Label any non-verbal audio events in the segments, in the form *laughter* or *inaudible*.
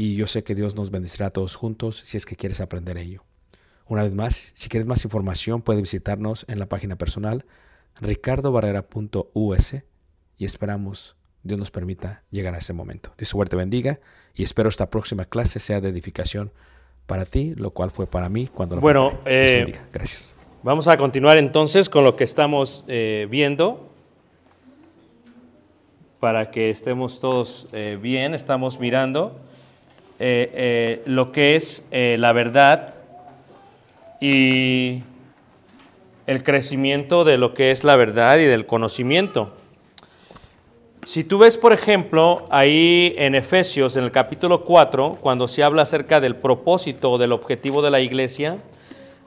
y yo sé que Dios nos bendecirá a todos juntos si es que quieres aprender ello. Una vez más, si quieres más información, puedes visitarnos en la página personal ricardobarrera.us y esperamos Dios nos permita llegar a ese momento. Dios suerte bendiga y espero esta próxima clase sea de edificación para ti, lo cual fue para mí cuando lo Bueno, eh. Gracias. Vamos a continuar entonces con lo que estamos eh, viendo. Para que estemos todos eh, bien, estamos mirando eh, eh, lo que es eh, la verdad y el crecimiento de lo que es la verdad y del conocimiento. Si tú ves, por ejemplo, ahí en Efesios, en el capítulo 4, cuando se habla acerca del propósito o del objetivo de la iglesia,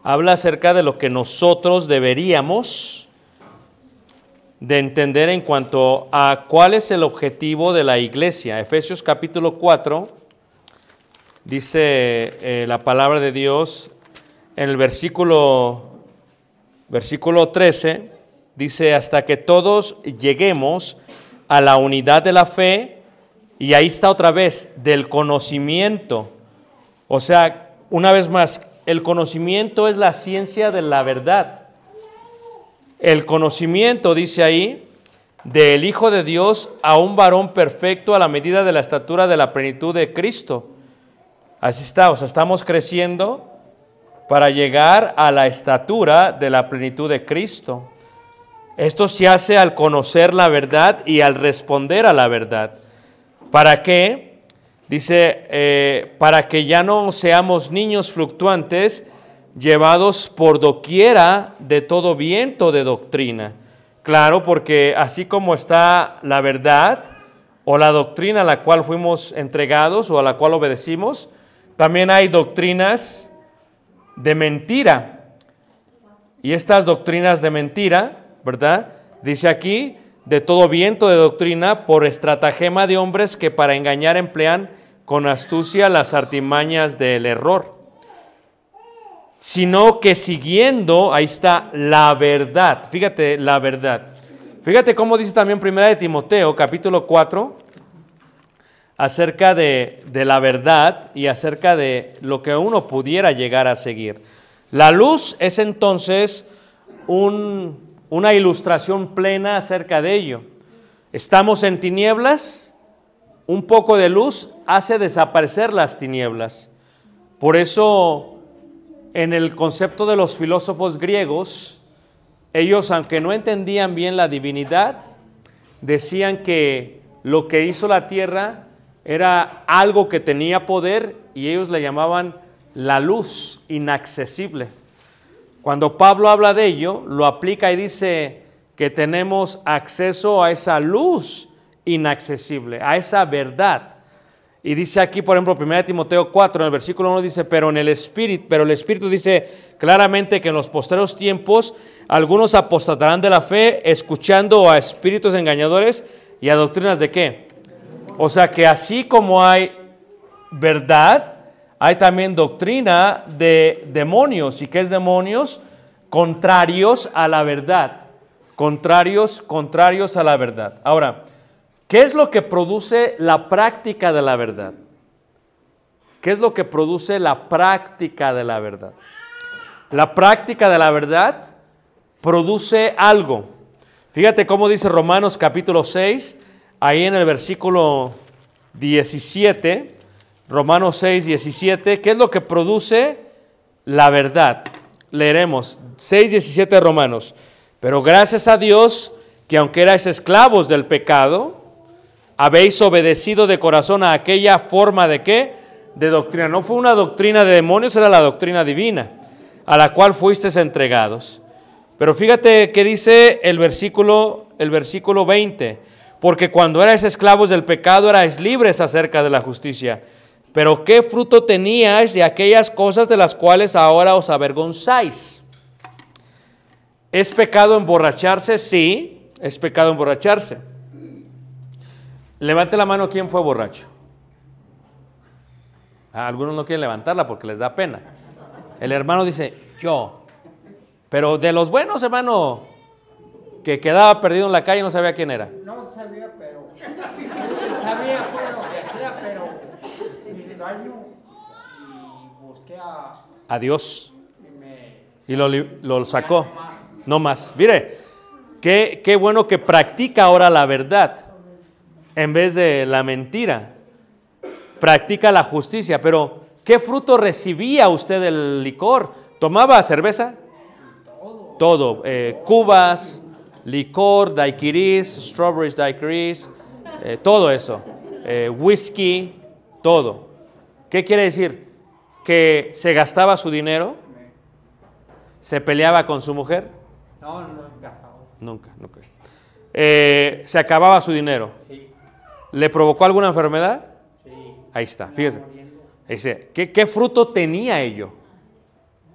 habla acerca de lo que nosotros deberíamos de entender en cuanto a cuál es el objetivo de la iglesia. Efesios capítulo 4 dice eh, la palabra de Dios en el versículo, versículo 13, dice, hasta que todos lleguemos a la unidad de la fe, y ahí está otra vez, del conocimiento. O sea, una vez más, el conocimiento es la ciencia de la verdad. El conocimiento, dice ahí, del Hijo de Dios a un varón perfecto a la medida de la estatura de la plenitud de Cristo. Así está, o sea, estamos creciendo para llegar a la estatura de la plenitud de Cristo. Esto se hace al conocer la verdad y al responder a la verdad. ¿Para qué? Dice, eh, para que ya no seamos niños fluctuantes, llevados por doquiera de todo viento de doctrina. Claro, porque así como está la verdad o la doctrina a la cual fuimos entregados o a la cual obedecimos, también hay doctrinas de mentira. Y estas doctrinas de mentira, ¿verdad? Dice aquí, de todo viento de doctrina por estratagema de hombres que para engañar emplean con astucia las artimañas del error sino que siguiendo, ahí está, la verdad. Fíjate, la verdad. Fíjate cómo dice también Primera de Timoteo, capítulo 4, acerca de, de, la verdad y acerca de lo que uno pudiera llegar a seguir. La luz es entonces un, una ilustración plena acerca de ello. Estamos en tinieblas, un poco de luz hace desaparecer las tinieblas. Por eso en el concepto de los filósofos griegos, ellos, aunque no entendían bien la divinidad, decían que lo que hizo la tierra era algo que tenía poder y ellos le llamaban la luz inaccesible. Cuando Pablo habla de ello, lo aplica y dice que tenemos acceso a esa luz inaccesible, a esa verdad. Y dice aquí, por ejemplo, 1 Timoteo 4, en el versículo 1 dice, pero en el Espíritu, pero el Espíritu dice claramente que en los posteros tiempos algunos apostatarán de la fe, escuchando a espíritus engañadores y a doctrinas de qué. O sea que así como hay verdad, hay también doctrina de demonios. ¿Y qué es demonios? Contrarios a la verdad. Contrarios, contrarios a la verdad. Ahora, ¿Qué es lo que produce la práctica de la verdad? ¿Qué es lo que produce la práctica de la verdad? La práctica de la verdad produce algo. Fíjate cómo dice Romanos capítulo 6, ahí en el versículo 17, Romanos 6, 17, ¿qué es lo que produce la verdad? Leeremos 6, 17 de Romanos. Pero gracias a Dios que aunque erais esclavos del pecado, habéis obedecido de corazón a aquella forma de qué? De doctrina. No fue una doctrina de demonios, era la doctrina divina, a la cual fuisteis entregados. Pero fíjate que dice el versículo, el versículo 20, porque cuando erais esclavos del pecado erais libres acerca de la justicia. Pero ¿qué fruto teníais de aquellas cosas de las cuales ahora os avergonzáis? ¿Es pecado emborracharse? Sí, es pecado emborracharse. Levante la mano quién fue borracho. Ah, algunos no quieren levantarla porque les da pena. El hermano dice, yo. Pero de los buenos, hermano, que quedaba perdido en la calle, no sabía quién era. No sabía, pero. *laughs* sabía lo que hacía, pero. y busqué a. A Dios. Y, me, Y lo, lo sacó. No más. Mire, qué, qué bueno que practica ahora la verdad en vez de la mentira. Practica la justicia. Pero, ¿qué fruto recibía usted del licor? ¿Tomaba cerveza? Todo. eh, cubas, licor, daiquiris, strawberries daiquiris, eh, todo eso. Eh, whisky, todo. ¿Qué quiere decir? Que se gastaba su dinero, se peleaba con su mujer, no, casado. nunca, nunca. Eh, se acababa su dinero. Sí, ¿Le provocó alguna enfermedad? sí. Ahí está, fíjese. Dice, ¿qué, ¿qué fruto tenía ello?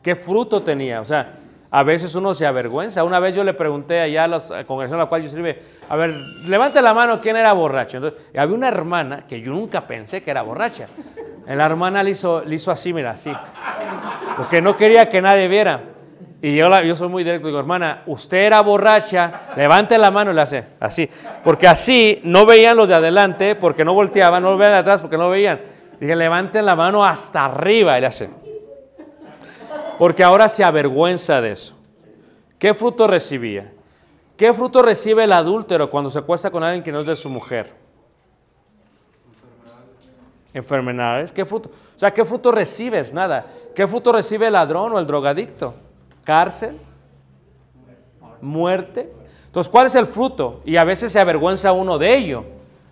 ¿Qué fruto tenía? O sea, a veces uno se avergüenza. Una vez yo le pregunté allá a la congregación a la cual yo sirve, a ver, levante la mano quién era borracho. Entonces, había una hermana que yo nunca pensé que era borracha. La hermana le hizo, hizo así, mira, así. Porque no quería que nadie viera. Y yo, la- yo soy muy directo, digo, hermana, usted era borracha, levante la mano y le hace así. Porque así no veían los de adelante, porque no volteaban, no veían de atrás, porque no veían. Dije, levanten la mano hasta arriba y le hace. Porque ahora se avergüenza de eso. ¿Qué fruto recibía? ¿Qué fruto recibe el adúltero cuando se acuesta con alguien que no es de su mujer? Enfermedades. ¿Qué fruto? O sea, ¿qué fruto recibes? Nada. ¿Qué fruto recibe el ladrón o el drogadicto? Cárcel, muerte. Entonces, ¿cuál es el fruto? Y a veces se avergüenza uno de ello,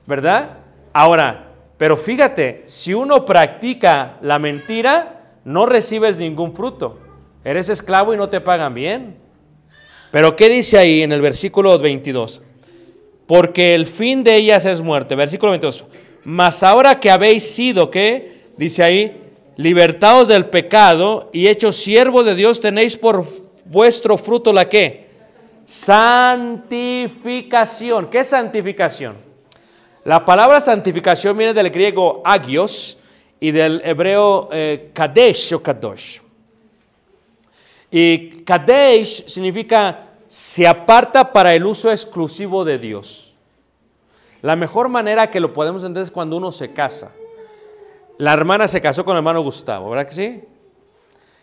¿verdad? Ahora, pero fíjate, si uno practica la mentira, no recibes ningún fruto. Eres esclavo y no te pagan bien. Pero ¿qué dice ahí en el versículo 22? Porque el fin de ellas es muerte. Versículo 22. Mas ahora que habéis sido, ¿qué? Dice ahí, libertados del pecado y hechos siervos de Dios, tenéis por vuestro fruto la qué? Santificación. ¿Qué es santificación? La palabra santificación viene del griego agios y del hebreo eh, kadesh o kadosh. Y kadesh significa se aparta para el uso exclusivo de Dios. La mejor manera que lo podemos entender es cuando uno se casa. La hermana se casó con el hermano Gustavo, ¿verdad que sí?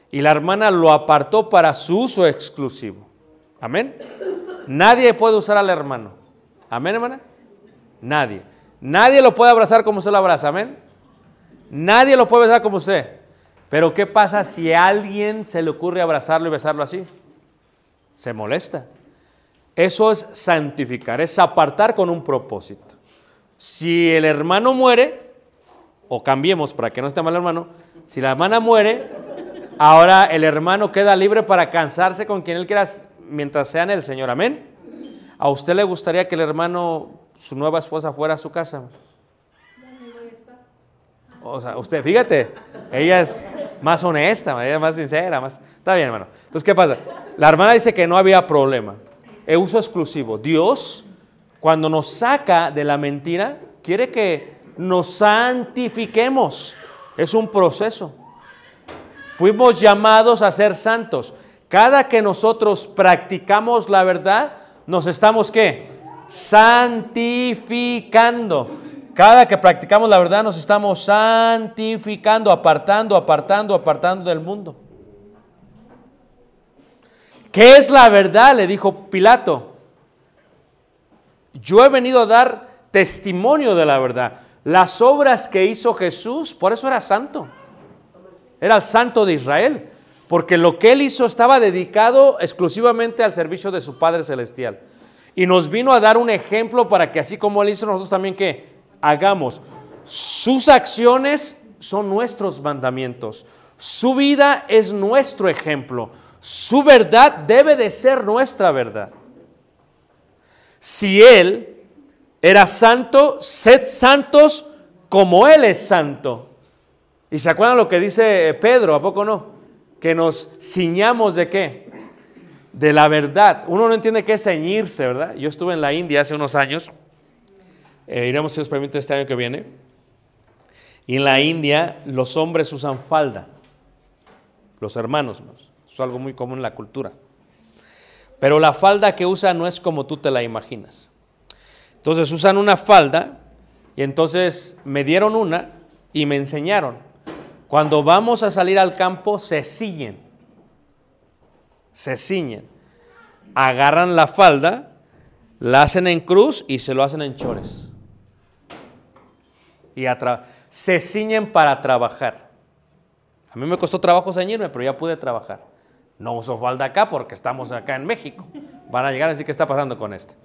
Y la hermana lo apartó para su uso exclusivo. Amén. Nadie puede usar al hermano. Amén, hermana. Nadie. Nadie lo puede abrazar como usted lo abraza. Amén. Nadie lo puede besar como usted. Pero ¿qué pasa si a alguien se le ocurre abrazarlo y besarlo así? Se molesta. Eso es santificar, es apartar con un propósito. Si el hermano muere, o cambiemos para que no esté mal el hermano, si la hermana muere, ahora el hermano queda libre para cansarse con quien él quiera mientras sea en el Señor. Amén. ¿A usted le gustaría que el hermano, su nueva esposa, fuera a su casa? O sea, usted, fíjate, ella es más honesta, ella es más sincera, más... Está bien, hermano. Entonces, ¿qué pasa? La hermana dice que no había problema. El uso exclusivo. Dios, cuando nos saca de la mentira, quiere que nos santifiquemos. Es un proceso. Fuimos llamados a ser santos. Cada que nosotros practicamos la verdad, nos estamos qué? Santificando. Cada que practicamos la verdad nos estamos santificando, apartando, apartando, apartando del mundo. ¿Qué es la verdad? Le dijo Pilato. Yo he venido a dar testimonio de la verdad. Las obras que hizo Jesús, por eso era santo. Era el santo de Israel. Porque lo que él hizo estaba dedicado exclusivamente al servicio de su Padre Celestial. Y nos vino a dar un ejemplo para que así como él hizo, nosotros también que hagamos. Sus acciones son nuestros mandamientos. Su vida es nuestro ejemplo. Su verdad debe de ser nuestra verdad. Si Él era santo, sed santos como Él es santo. ¿Y se acuerdan lo que dice Pedro? ¿A poco no? Que nos ciñamos de qué? De la verdad. Uno no entiende qué es ceñirse, ¿verdad? Yo estuve en la India hace unos años. Eh, iremos, si Dios permite, este año que viene. Y en la India los hombres usan falda. Los hermanos. Eso es algo muy común en la cultura. Pero la falda que usan no es como tú te la imaginas. Entonces usan una falda y entonces me dieron una y me enseñaron. Cuando vamos a salir al campo se ciñen. Se ciñen. Agarran la falda, la hacen en cruz y se lo hacen en chores. Y se ciñen para trabajar. A mí me costó trabajo ceñirme, pero ya pude trabajar. No uso falda acá porque estamos acá en México. Van a llegar a decir qué está pasando con este.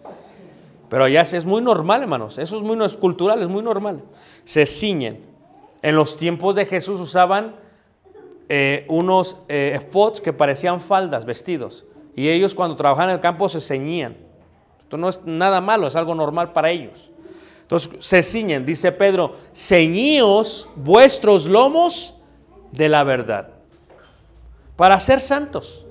Pero ya es muy normal, hermanos. Eso es muy es cultural, es muy normal. Se ciñen. En los tiempos de Jesús usaban eh, unos eh, que parecían faldas, vestidos. Y ellos cuando trabajaban en el campo se ceñían. Esto no es nada malo, es algo normal para ellos. Entonces se ciñen, dice Pedro, ceñíos vuestros lomos de la verdad. Para ser santos.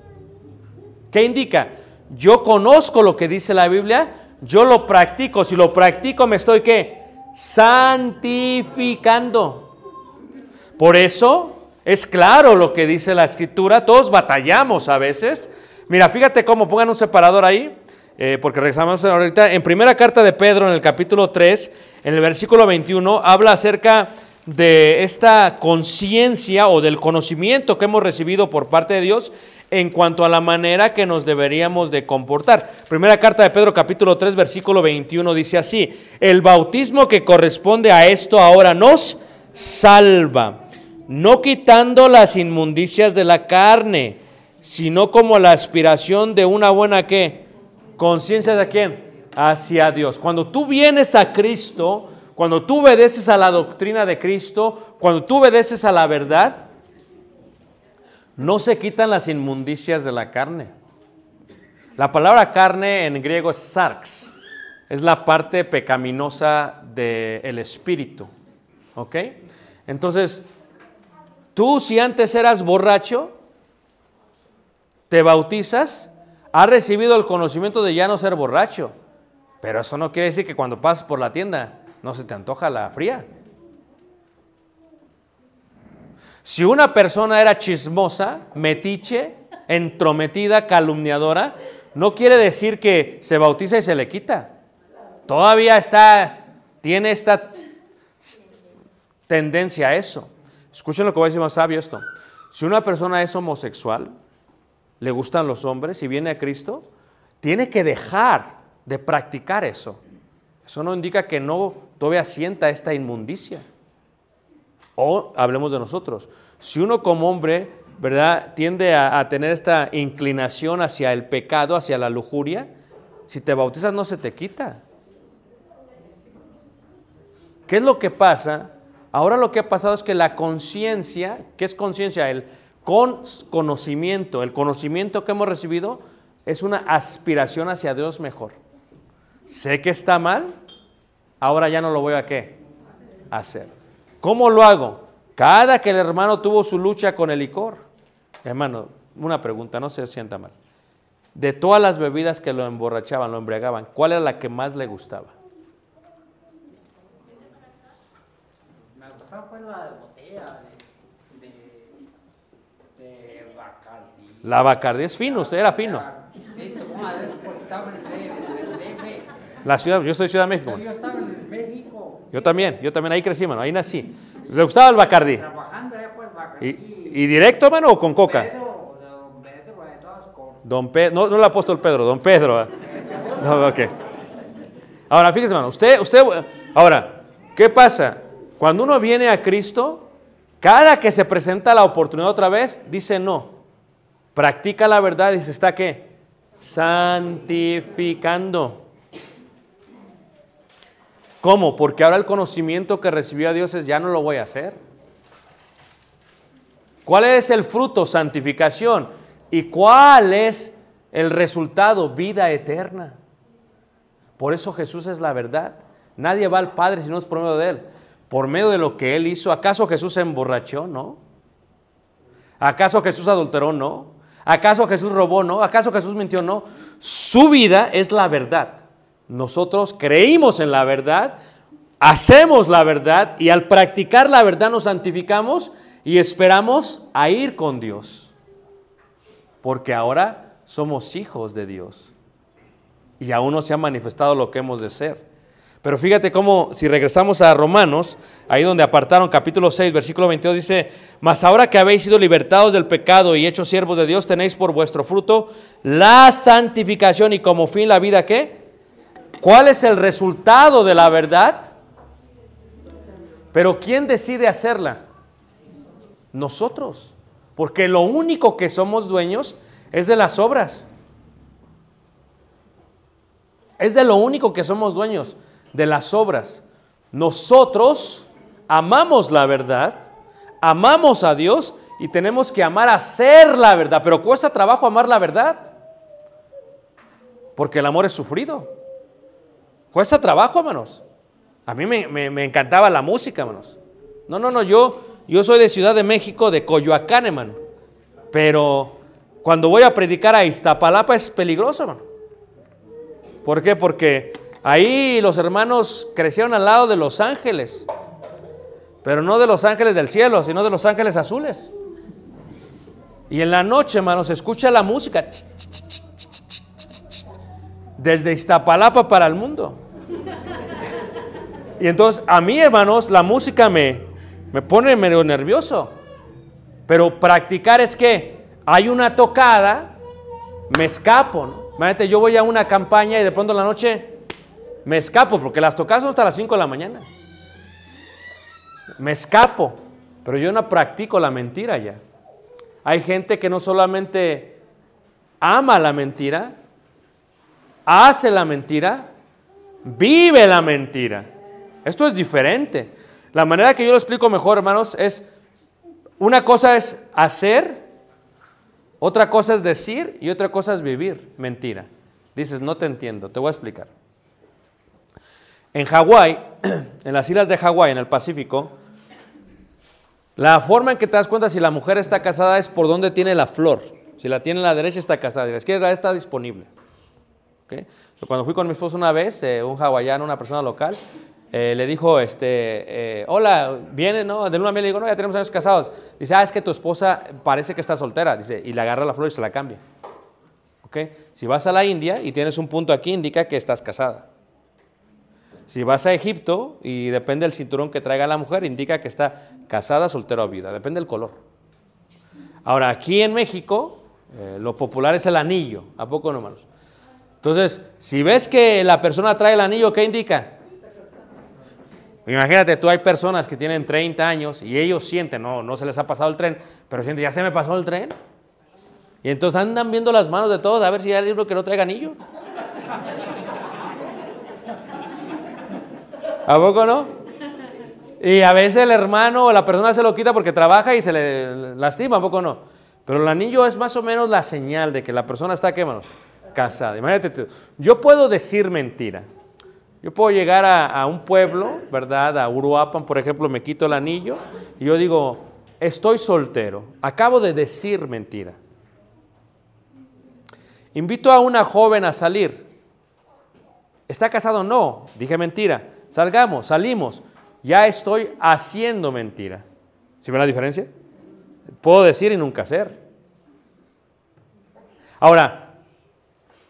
¿Qué indica? Yo conozco lo que dice la Biblia, yo lo practico. Si lo practico, me estoy qué? Santificando. Por eso es claro lo que dice la escritura. Todos batallamos a veces. Mira, fíjate cómo pongan un separador ahí. Eh, porque regresamos ahorita, en primera carta de Pedro, en el capítulo 3, en el versículo 21, habla acerca de esta conciencia o del conocimiento que hemos recibido por parte de Dios. en cuanto a la manera que nos deberíamos de comportar. Primera carta de Pedro capítulo 3 versículo 21 dice así, el bautismo que corresponde a esto ahora nos salva, no quitando las inmundicias de la carne, sino como la aspiración de una buena qué? Conciencia de quién? Hacia Dios. Cuando tú vienes a Cristo, cuando tú obedeces a la doctrina de Cristo, cuando tú obedeces a la verdad, no se quitan las inmundicias de la carne. La palabra carne en griego es sarx, es la parte pecaminosa del espíritu. ¿Ok? Entonces, tú si antes eras borracho, te bautizas, has recibido el conocimiento de ya no ser borracho. Pero eso no quiere decir que cuando pasas por la tienda no se te antoja la fría. Si una persona era chismosa, metiche, entrometida, calumniadora, no quiere decir que se bautiza y se le quita. Todavía está, tiene esta tendencia a eso. Escuchen lo que va a decir más sabio esto. Si una persona es homosexual, le gustan los hombres y viene a Cristo, tiene que dejar de practicar eso. Eso no indica que no todavía sienta esta inmundicia. O hablemos de nosotros. Si uno como hombre, ¿verdad?, tiende a, a, tener esta inclinación hacia el pecado, hacia la lujuria, si te bautizas no se te quita. ¿Qué es lo que pasa? Ahora lo que ha pasado es que la conciencia, ¿qué es conciencia? El con conocimiento, el conocimiento que hemos recibido es una aspiración hacia Dios mejor. Sé que está mal, ahora ya no lo voy a qué? Hacer. ¿Cómo lo hago? Cada que el hermano tuvo su lucha con el licor. Hermano, una pregunta, no se sienta mal. De todas las bebidas que lo emborrachaban, lo embriagaban, ¿cuál era la que más le gustaba? Me gustaba pues la de botella de, de, de Bacardí. La Bacardí es fino, usted era fino. La ciudad, yo soy Ciudad de México. Yo estaba en México. Yo también, yo también ahí crecí, mano, ahí nací. ¿Le gustaba el Bacardí? Trabajando pues Bacardí. ¿Y, y directo, mano, o con coca? Pedro, don Pedro, de todas cosas. Don Pedro, no, no el apóstol Pedro, don Pedro. ¿eh? No, ok. Ahora, fíjese, hermano, usted, usted, ahora, ¿qué pasa? Cuando uno viene a Cristo, cada que se presenta la oportunidad otra vez, dice no. Practica la verdad y se está qué? Santificando. ¿Cómo? Porque ahora el conocimiento que recibió a Dios es ya no lo voy a hacer. ¿Cuál es el fruto? Santificación. ¿Y cuál es el resultado? Vida eterna. Por eso Jesús es la verdad. Nadie va al Padre si no es por medio de Él. Por medio de lo que Él hizo. ¿Acaso Jesús se emborrachó? No. ¿Acaso Jesús adulteró? No. ¿Acaso Jesús robó? No. ¿Acaso Jesús mintió? No. Su vida es la verdad. Nosotros creímos en la verdad, hacemos la verdad y al practicar la verdad nos santificamos y esperamos a ir con Dios. Porque ahora somos hijos de Dios. Y aún no se ha manifestado lo que hemos de ser. Pero fíjate cómo, si regresamos a Romanos, ahí donde apartaron capítulo 6, versículo 22, dice, mas ahora que habéis sido libertados del pecado y hechos siervos de Dios, tenéis por vuestro fruto la santificación y como fin la vida que ¿Cuál es el resultado de la verdad? Pero ¿quién decide hacerla? Nosotros. Porque lo único que somos dueños es de las obras. Es de lo único que somos dueños, de las obras. Nosotros amamos la verdad, amamos a Dios y tenemos que amar a hacer la verdad. Pero cuesta trabajo amar la verdad. Porque el amor es sufrido. Cuesta trabajo, hermanos. A mí me, me, me, encantaba la música, hermanos. No, no, no, yo, yo soy de Ciudad de México, de Coyoacán, hermano. Pero cuando voy a predicar a Iztapalapa es peligroso, hermano. ¿Por qué? Porque ahí los hermanos crecieron al lado de los ángeles. Pero no de los ángeles del cielo, sino de los ángeles azules. Y en la noche, hermanos, escucha la música. Desde Iztapalapa para el mundo. Y entonces a mí, hermanos, la música me, me pone medio nervioso. Pero practicar es que hay una tocada, me escapo. ¿no? Imagínate, yo voy a una campaña y de pronto en la noche me escapo, porque las tocadas son hasta las 5 de la mañana. Me escapo, pero yo no practico la mentira ya. Hay gente que no solamente ama la mentira, hace la mentira, vive la mentira. Esto es diferente. La manera que yo lo explico mejor, hermanos, es una cosa es hacer, otra cosa es decir y otra cosa es vivir mentira. Dices, no te entiendo, te voy a explicar. En Hawái, *clears throat* en las islas de Hawái, en el Pacífico, la forma en que te das cuenta si la mujer está casada es por dónde tiene la flor. Si la tiene a la derecha está casada, a la izquierda está disponible. Cuando fui con mi esposo una vez, eh, un hawaiano, una persona local, eh, le dijo, este, eh, hola, viene, ¿no? De luna a le digo, no, ya tenemos años casados. Dice, ah, es que tu esposa parece que está soltera. Dice, y le agarra la flor y se la cambia. Si vas a la India y tienes un punto aquí, indica que estás casada. Si vas a Egipto y depende del cinturón que traiga la mujer, indica que está casada, soltera o viuda. Depende del color. Ahora, aquí en México, eh, lo popular es el anillo. ¿A poco no, hermanos? Entonces, si ves que la persona trae el anillo, ¿qué indica? Imagínate, tú hay personas que tienen 30 años y ellos sienten, no, no se les ha pasado el tren, pero sienten, ya se me pasó el tren. Y entonces andan viendo las manos de todos a ver si hay libro que no traiga anillo. ¿A poco no? Y a veces el hermano o la persona se lo quita porque trabaja y se le lastima, ¿a poco no? Pero el anillo es más o menos la señal de que la persona está, ¿qué manos? Casada. Imagínate tú. Yo puedo decir mentira. Yo puedo llegar a, a, un pueblo, ¿verdad? A Uruapan, por ejemplo, me quito el anillo y yo digo, estoy soltero. Acabo de decir mentira. Invito a una joven a salir. ¿Está casado? No. Dije mentira. Salgamos, salimos. Ya estoy haciendo mentira. ¿Sí ven la diferencia? Puedo decir y nunca hacer. Ahora,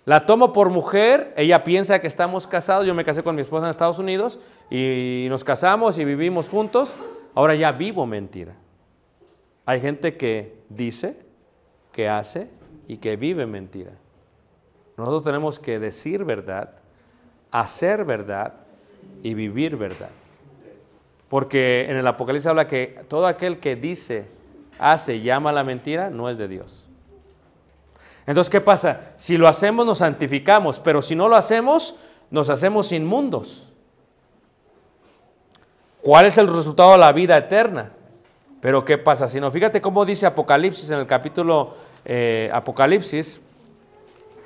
la tomo por mujer, ella piensa que estamos casados, yo me casé con mi esposa en Estados Unidos y nos casamos y vivimos juntos, ahora ya vivo mentira. Hay gente que dice, que hace y que vive mentira. Nosotros tenemos que decir verdad, hacer verdad y vivir verdad. Porque en el Apocalipsis habla que todo aquel que dice, hace llama la mentira, no es de Dios. Entonces, ¿qué pasa? Si lo hacemos, nos santificamos, pero si no lo hacemos, nos hacemos inmundos. ¿Cuál es el resultado de la vida eterna? Pero ¿qué pasa si no? Fíjate cómo dice Apocalipsis en el capítulo eh, Apocalipsis,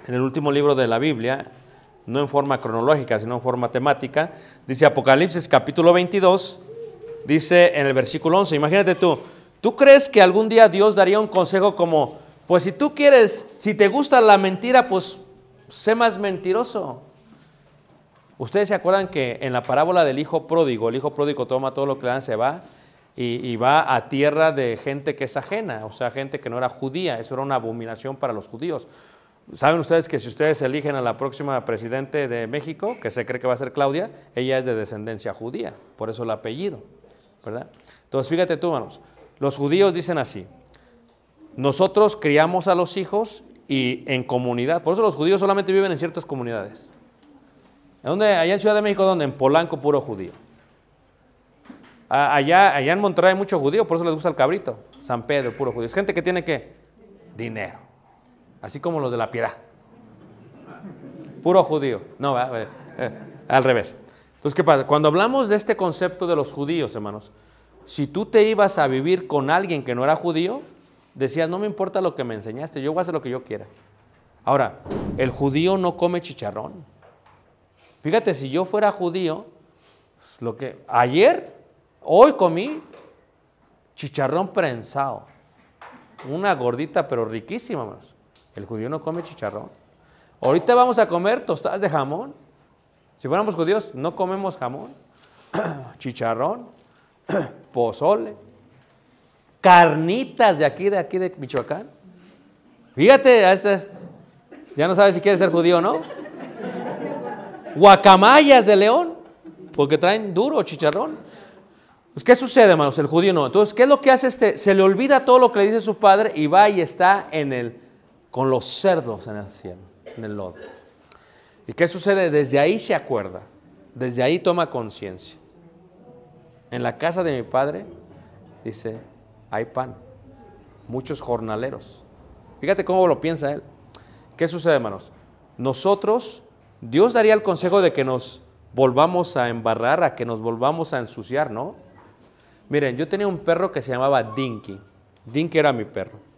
en el último libro de la Biblia, no en forma cronológica, sino en forma temática. Dice Apocalipsis capítulo 22, dice en el versículo 11, imagínate tú, ¿tú crees que algún día Dios daría un consejo como, pues si tú quieres, si te gusta la mentira, pues sé más mentiroso? Ustedes se acuerdan que en la parábola del hijo pródigo, el hijo pródigo toma todo lo que le dan, se va y, y, va a tierra de gente que es ajena, o sea, gente que no era judía, eso era una abominación para los judíos. Saben ustedes que si ustedes eligen a la próxima presidente de México, que se cree que va a ser Claudia, ella es de descendencia judía, por eso el apellido, ¿verdad? Entonces, fíjate tú, hermanos, los judíos dicen así, nosotros criamos a los hijos y en comunidad, por eso los judíos solamente viven en ciertas comunidades. ¿Dónde? Allá en Ciudad de México, ¿dónde? En Polanco, puro judío. Allá, allá en Monterrey hay mucho judío, por eso les gusta el cabrito. San Pedro, puro judío. Es gente que tiene que dinero así como los de la piedad. Puro judío. No, eh, al revés. Entonces, ¿qué pasa? Cuando hablamos de este concepto de los judíos, hermanos, si tú te ibas a vivir con alguien que no era judío, decías, no me importa lo que me enseñaste, yo voy a hacer lo que yo quiera. Ahora, el judío no come chicharrón. Fíjate, si yo fuera judío, pues, lo que ayer, hoy comí chicharrón prensado. Una gordita, pero riquísima, hermanos. El judío no come chicharrón. Ahorita vamos a comer tostadas de jamón. Si fuéramos judíos, no comemos jamón, *clears throat* chicharrón, *clears throat* pozole, carnitas de aquí, de aquí, de Michoacán. Fíjate, a estas, ya no sabes si quieres ser judío o no. Guacamayas de león, porque traen duro chicharrón. Pues, ¿Qué sucede, hermanos? El judío no. Entonces, ¿qué es lo que hace este? Se le olvida todo lo que le dice su padre y va y está en el, con los cerdos en el cielo, en el lodo. ¿Y qué sucede? Desde ahí se acuerda, desde ahí toma conciencia. En la casa de mi padre, dice, hay pan, muchos jornaleros. Fíjate cómo lo piensa él. ¿Qué sucede, hermanos? Nosotros, Dios daría el consejo de que nos volvamos a embarrar, a que nos volvamos a ensuciar, ¿no? Miren, yo tenía un perro que se llamaba Dinky. Dinky era mi perro.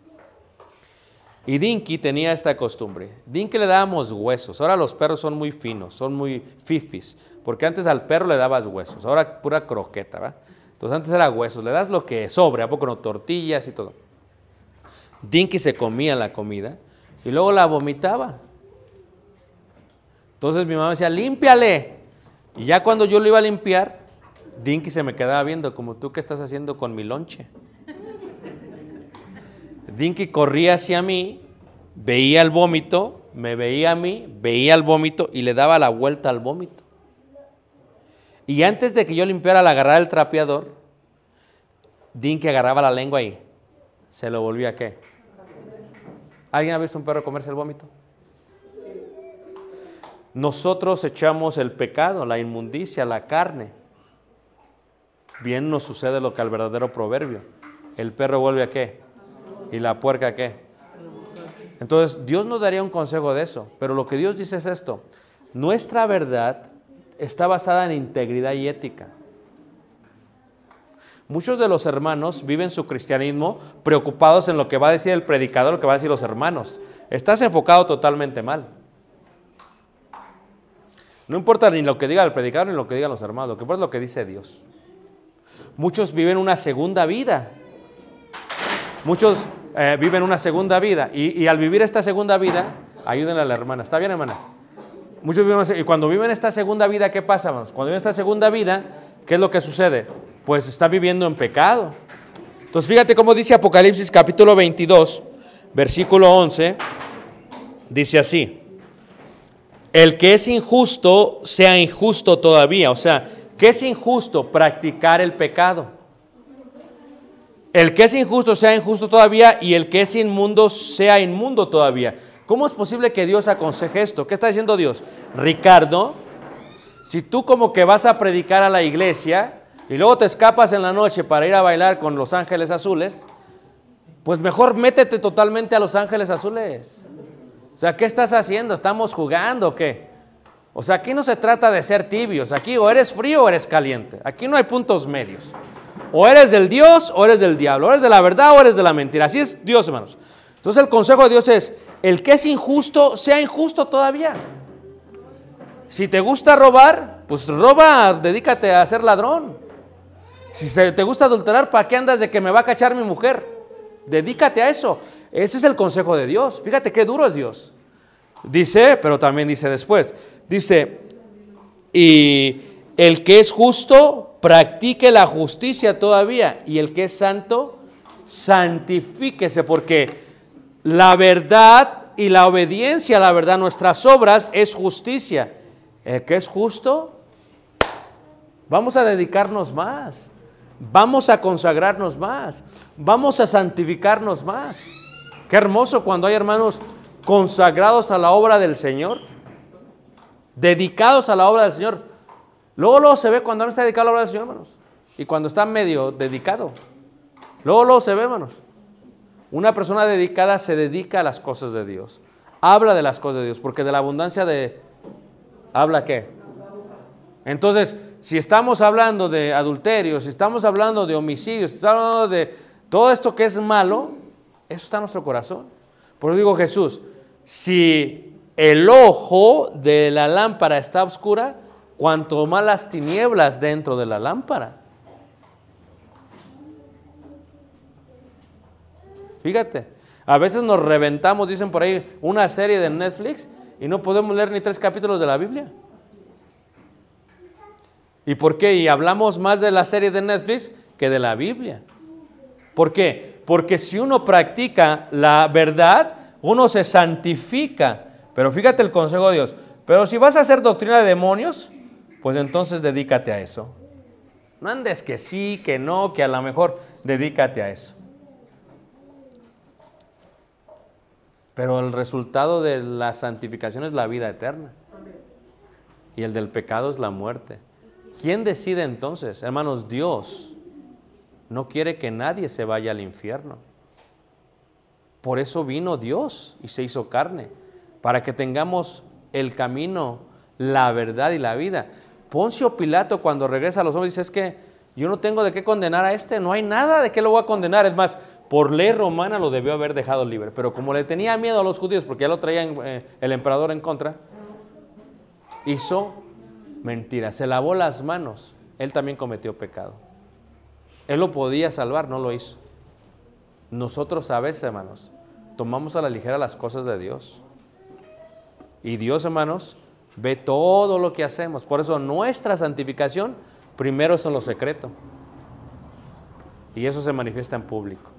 Y Dinky tenía esta costumbre. Dinky le dábamos huesos. Ahora los perros son muy finos, son muy fifis. Porque antes al perro le dabas huesos. Ahora pura croqueta, ¿va? Entonces antes era huesos. Le das lo que sobre, ¿a poco no? Tortillas y todo. Dinky se comía la comida y luego la vomitaba. Entonces mi mamá decía, límpiale. Y ya cuando yo lo iba a limpiar, Dinky se me quedaba viendo, como tú, ¿qué estás haciendo con mi lonche? Dinky corría hacia mí, veía el vómito, me veía a mí, veía el vómito y le daba la vuelta al vómito. Y antes de que yo limpiara, la agarraba el trapeador, Dinky agarraba la lengua y se lo volvía a qué. ¿Alguien ha visto un perro comerse el vómito? Nosotros echamos el pecado, la inmundicia, la carne. Bien nos sucede lo que al verdadero proverbio. El perro vuelve a qué? ¿Y la puerca qué? Entonces, Dios nos daría un consejo de eso, pero lo que Dios dice es esto. Nuestra verdad está basada en integridad y ética. Muchos de los hermanos viven su cristianismo preocupados en lo que va a decir el predicador, lo que va a decir los hermanos. Estás enfocado totalmente mal. No importa ni lo que diga el predicador ni lo que digan los hermanos, lo que importa es lo que dice Dios. Muchos viven una segunda vida. Muchos eh, viven una segunda vida y, al vivir esta segunda vida, ayúdenle a la hermana. ¿Está bien, hermana? Muchos una, y cuando viven esta segunda vida, ¿qué pasa? Cuando viven esta segunda vida, ¿qué es lo que sucede? Pues está viviendo en pecado. Entonces, fíjate cómo dice Apocalipsis capítulo 22, versículo 11, dice así. El que es injusto, sea injusto todavía. O sea, ¿qué es injusto? Practicar el pecado. El que es injusto sea injusto todavía y el que es inmundo sea inmundo todavía. ¿Cómo es posible que Dios aconseje esto? ¿Qué está diciendo Dios? Ricardo, si tú como que vas a predicar a la iglesia y luego te escapas en la noche para ir a bailar con los ángeles azules, pues mejor métete totalmente a los ángeles azules. O sea, ¿qué estás haciendo? ¿Estamos jugando o qué? O sea, aquí no se trata de ser tibios. Aquí o eres frío o eres caliente. Aquí no hay puntos medios. O eres del Dios o eres del diablo. O eres de la verdad o eres de la mentira. Así es Dios, hermanos. Entonces el consejo de Dios es, el que es injusto, sea injusto todavía. Si te gusta robar, pues roba, dedícate a ser ladrón. Si te gusta adulterar, ¿para qué andas de que me va a cachar mi mujer? Dedícate a eso. Ese es el consejo de Dios. Fíjate qué duro es Dios. Dice, pero también dice después, dice, y el que es justo, practique la justicia todavía, y el que es santo, santifíquese, porque la verdad y la obediencia a la verdad, nuestras obras, es justicia. El que es justo, vamos a dedicarnos más, vamos a consagrarnos más, vamos a santificarnos más. Qué hermoso cuando hay hermanos consagrados a la obra del Señor, dedicados a la obra del Señor. Luego, luego se ve cuando no está dedicado a la obra del Señor, hermanos. Y cuando está medio dedicado. Luego, luego se ve, hermanos. Una persona dedicada se dedica a las cosas de Dios. Habla de las cosas de Dios, porque de la abundancia de... ¿Habla qué? Entonces, si estamos hablando de adulterio, si estamos hablando de homicidios, si estamos hablando de todo esto que es malo, eso está en nuestro corazón. Por eso digo Jesús, si el ojo de la lámpara está oscura, cuanto más las tinieblas dentro de la lámpara. Fíjate, a veces nos reventamos, dicen por ahí, una serie de Netflix y no podemos leer ni tres capítulos de la Biblia. ¿Y por qué? Y hablamos más de la serie de Netflix que de la Biblia. ¿Por qué? Porque si uno practica la verdad, uno se santifica. Pero fíjate el consejo de Dios. Pero si vas a hacer doctrina de demonios, pues entonces dedícate a eso. No andes que sí, que no, que a lo mejor dedícate a eso. Pero el resultado de la santificación es la vida eterna. Y el del pecado es la muerte. ¿Quién decide entonces? Hermanos, Dios no quiere que nadie se vaya al infierno. Por eso vino Dios y se hizo carne, para que tengamos el camino, la verdad y la vida. Poncio Pilato cuando regresa a los hombres dice, es que yo no tengo de qué condenar a este, no hay nada de qué lo voy a condenar. Es más, por ley romana lo debió haber dejado libre, pero como le tenía miedo a los judíos, porque ya lo traía eh, el emperador en contra, hizo mentira, se lavó las manos. Él también cometió pecado. Él lo podía salvar, no lo hizo. Nosotros a veces, hermanos, tomamos a la ligera las cosas de Dios. Y Dios, hermanos, ve todo lo que hacemos. Por eso nuestra santificación primero es en lo secreto. Y eso se manifiesta en público.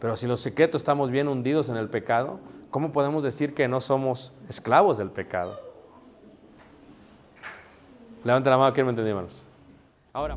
Pero si en lo secreto estamos bien hundidos en el pecado, ¿cómo podemos decir que no somos esclavos del pecado? Levanta la mano, ¿quién me entendió, hermanos? Ahora.